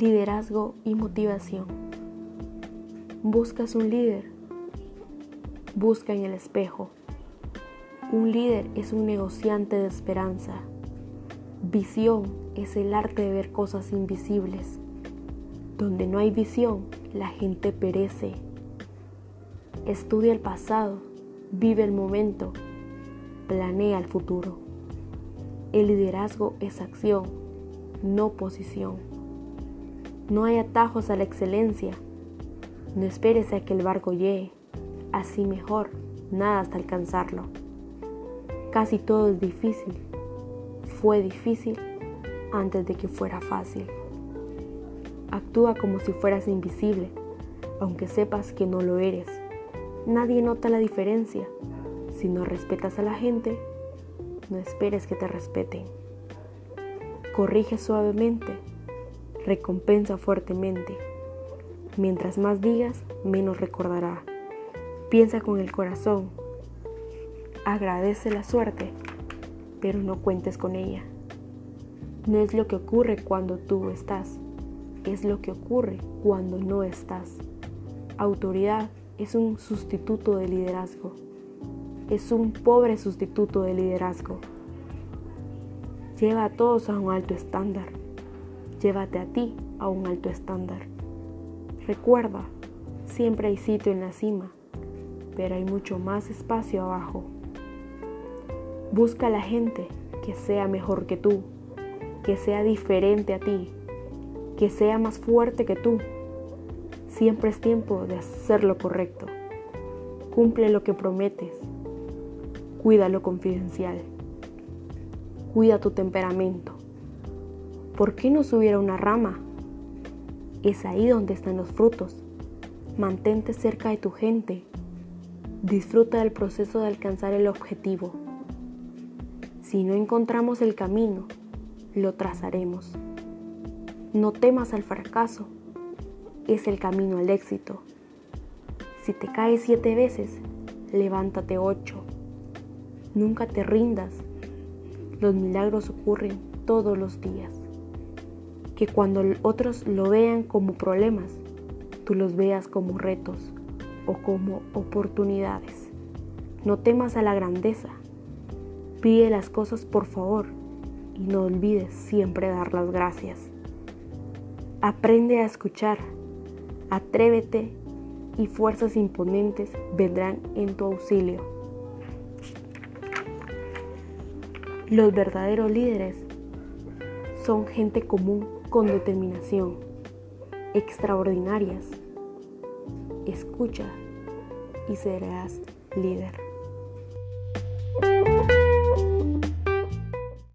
Liderazgo y motivación. ¿Buscas un líder? Busca en el espejo. Un líder es un negociante de esperanza. Visión es el arte de ver cosas invisibles. Donde no hay visión, la gente perece. Estudia el pasado, vive el momento, planea el futuro. El liderazgo es acción, no posición. No hay atajos a la excelencia. No esperes a que el barco llegue. Así mejor, nada hasta alcanzarlo. Casi todo es difícil. Fue difícil antes de que fuera fácil. Actúa como si fueras invisible, aunque sepas que no lo eres. Nadie nota la diferencia. Si no respetas a la gente, no esperes que te respeten. Corrige suavemente recompensa fuertemente. Mientras más digas, menos recordará. Piensa con el corazón. Agradece la suerte, pero no cuentes con ella. No es lo que ocurre cuando tú estás, es lo que ocurre cuando no estás. Autoridad es un sustituto de liderazgo. Es un pobre sustituto de liderazgo. Lleva a todos a un alto estándar llévate a ti a un alto estándar. Recuerda, siempre hay sitio en la cima, pero hay mucho más espacio abajo. Busca a la gente que sea mejor que tú, que sea diferente a ti, que sea más fuerte que tú. Siempre es tiempo de hacer lo correcto. Cumple lo que prometes. Cuida lo confidencial. Cuida tu temperamento. ¿Por qué no subir a una rama? Es ahí donde están los frutos. Mantente cerca de tu gente. Disfruta del proceso de alcanzar el objetivo. Si no encontramos el camino, lo trazaremos. No temas al fracaso. Es el camino al éxito. Si te caes siete veces, levántate ocho. Nunca te rindas. Los milagros ocurren todos los días que cuando otros lo vean como problemas, tú los veas como retos o como oportunidades. No temas a la grandeza. Pide las cosas por favor y no olvides siempre dar las gracias. Aprende a escuchar. Atrévete y fuerzas imponentes vendrán en tu auxilio. Los verdaderos líderes son gente común con determinación, extraordinarias. Escucha y serás líder.